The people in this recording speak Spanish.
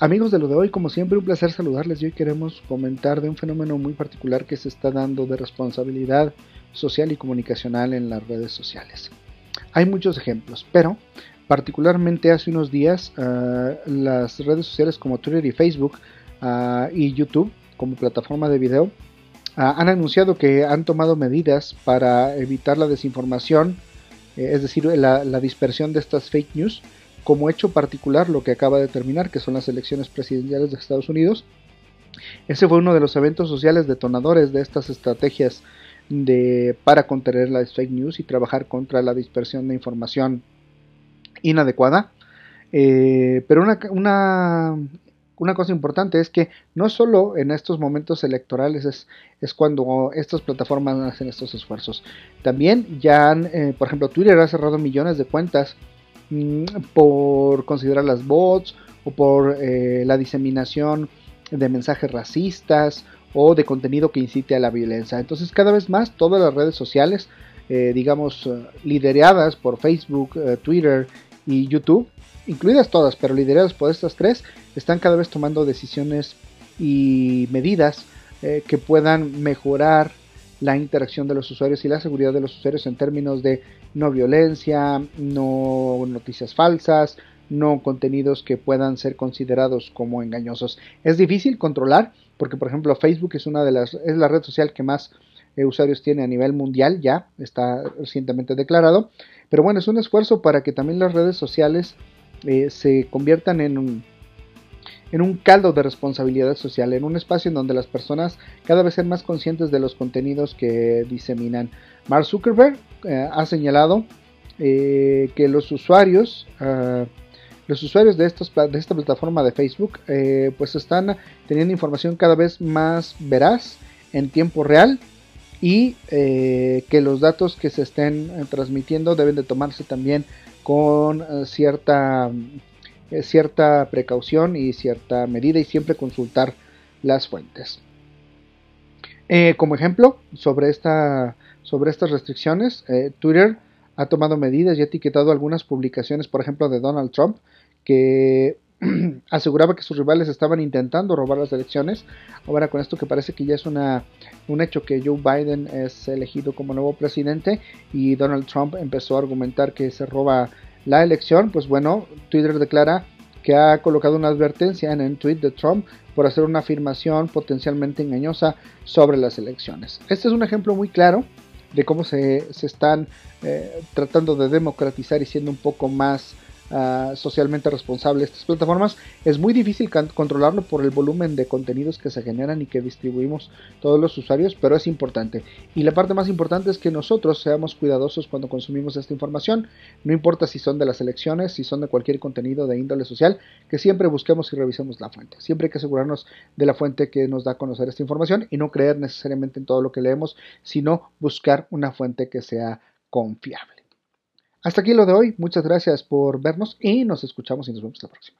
Amigos de lo de hoy, como siempre, un placer saludarles y hoy queremos comentar de un fenómeno muy particular que se está dando de responsabilidad social y comunicacional en las redes sociales. Hay muchos ejemplos, pero particularmente hace unos días uh, las redes sociales como Twitter y Facebook uh, y YouTube como plataforma de video uh, han anunciado que han tomado medidas para evitar la desinformación, eh, es decir, la dispersión de estas fake news como hecho particular lo que acaba de terminar, que son las elecciones presidenciales de Estados Unidos. Ese fue uno de los eventos sociales detonadores de estas estrategias de, para contener las fake news y trabajar contra la dispersión de información inadecuada. Eh, pero una, una, una, cosa importante es que no solo en estos momentos electorales es, es cuando estas plataformas hacen estos esfuerzos. También ya han, eh, por ejemplo, Twitter ha cerrado millones de cuentas Mm, por considerar las bots o por eh, la diseminación de mensajes racistas o de contenido que incite a la violencia. Entonces cada vez más todas las redes sociales, eh, digamos, eh, lideradas por Facebook, Twitter y YouTube, incluidas todas, pero lideradas por estas tres, están cada vez tomando decisiones y medidas que puedan mejorar la interacción de los usuarios y la seguridad de los usuarios en términos de no violencia, no noticias falsas, no contenidos que puedan ser considerados como engañosos. Es difícil controlar porque por ejemplo Facebook es una de las es la red social que más eh, usuarios tiene a nivel mundial ya está recientemente declarado, pero bueno, es un esfuerzo para que también las redes sociales eh, se conviertan en un en un caldo de responsabilidad social, en un espacio en donde las personas cada vez sean más conscientes de los contenidos que diseminan. Mark Zuckerberg eh, ha señalado eh, que los usuarios, uh, los usuarios de, estos, de, esta plataforma de Facebook, eh, pues están teniendo información cada vez más veraz en tiempo real y que los datos que se estén transmitiendo deben de tomarse también con cierta eh, cierta precaución y cierta medida y siempre consultar las fuentes. Eh, como ejemplo, sobre, esta, sobre estas restricciones, eh, Twitter ha tomado medidas y ha etiquetado algunas publicaciones, por ejemplo, de Donald Trump, que aseguraba que sus rivales estaban intentando robar las elecciones. Ahora con esto que parece que ya es una, un hecho que Joe Biden es elegido como nuevo presidente y Donald Trump empezó a argumentar que se roba la elección, pues bueno, Twitter declara que ha colocado una advertencia en el tweet de Trump por hacer una afirmación potencialmente engañosa sobre las elecciones. Este es un ejemplo muy claro de cómo se, se están eh, tratando de democratizar y siendo un poco más uh, socialmente responsable estas plataformas, es muy difícil controlarlo por el volumen de contenidos que se generan y que distribuimos todos los usuarios, pero es importante. Y la parte más importante es que nosotros seamos cuidadosos cuando consumimos esta información, no importa si son de las elecciones, si son de cualquier contenido de índole social, que siempre busquemos y revisemos la fuente. Siempre hay que asegurarnos de la fuente que nos da a conocer esta información y no creer necesariamente en todo lo que leemos, sino buscar una fuente que sea confiable. Hasta aquí lo de hoy. Muchas gracias por vernos y nos escuchamos y nos vemos la próxima.